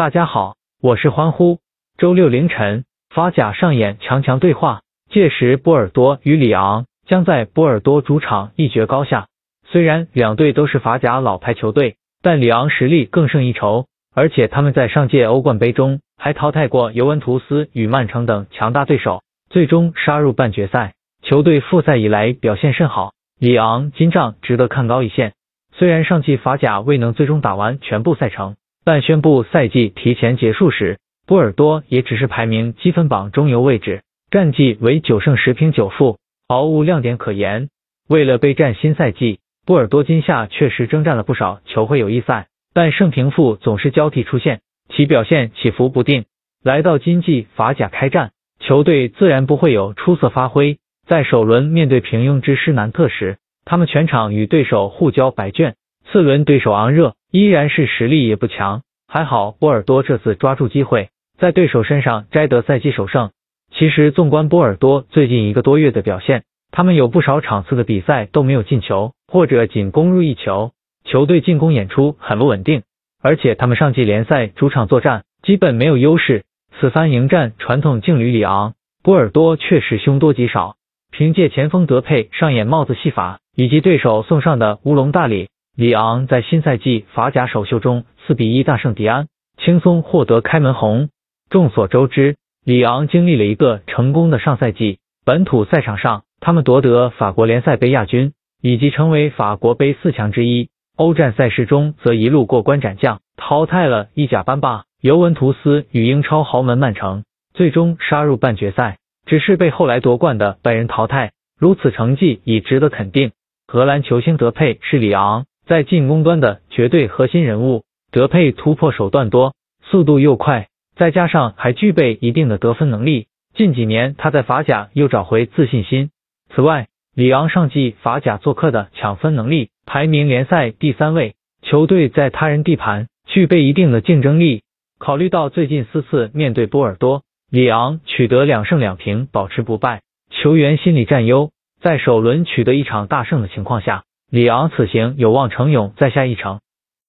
大家好，我是欢呼。周六凌晨，法甲上演强强对话，届时波尔多与里昂将在波尔多主场一决高下。虽然两队都是法甲老牌球队，但里昂实力更胜一筹，而且他们在上届欧冠杯中还淘汰过尤文图斯与曼城等强大对手，最终杀入半决赛。球队复赛以来表现甚好，里昂金帐值得看高一线。虽然上季法甲未能最终打完全部赛程。但宣布赛季提前结束时，波尔多也只是排名积分榜中游位置，战绩为九胜十平九负，毫无亮点可言。为了备战新赛季，波尔多今夏确实征战了不少球会友谊赛，但胜平负总是交替出现，其表现起伏不定。来到今季法甲开战，球队自然不会有出色发挥。在首轮面对平庸之施南特时，他们全场与对手互交白卷。次轮对手昂热依然是实力也不强，还好波尔多这次抓住机会，在对手身上摘得赛季首胜。其实纵观波尔多最近一个多月的表现，他们有不少场次的比赛都没有进球，或者仅攻入一球，球队进攻演出很不稳定。而且他们上季联赛主场作战基本没有优势，此番迎战传统劲旅里昂，波尔多确实凶多吉少。凭借前锋德佩上演帽子戏法，以及对手送上的乌龙大礼。里昂在新赛季法甲首秀中四比一大胜迪安，轻松获得开门红。众所周知，里昂经历了一个成功的上赛季，本土赛场上他们夺得法国联赛杯亚军，以及成为法国杯四强之一。欧战赛事中则一路过关斩将，淘汰了意甲班霸尤文图斯与英超豪门曼城，最终杀入半决赛，只是被后来夺冠的拜仁淘汰。如此成绩已值得肯定。荷兰球星德佩是里昂。在进攻端的绝对核心人物，德佩突破手段多，速度又快，再加上还具备一定的得分能力。近几年他在法甲又找回自信心。此外，里昂上季法甲做客的抢分能力排名联赛第三位，球队在他人地盘具备一定的竞争力。考虑到最近四次面对波尔多，里昂取得两胜两平，保持不败，球员心理占优，在首轮取得一场大胜的情况下。李昂此行有望程勇再下一城。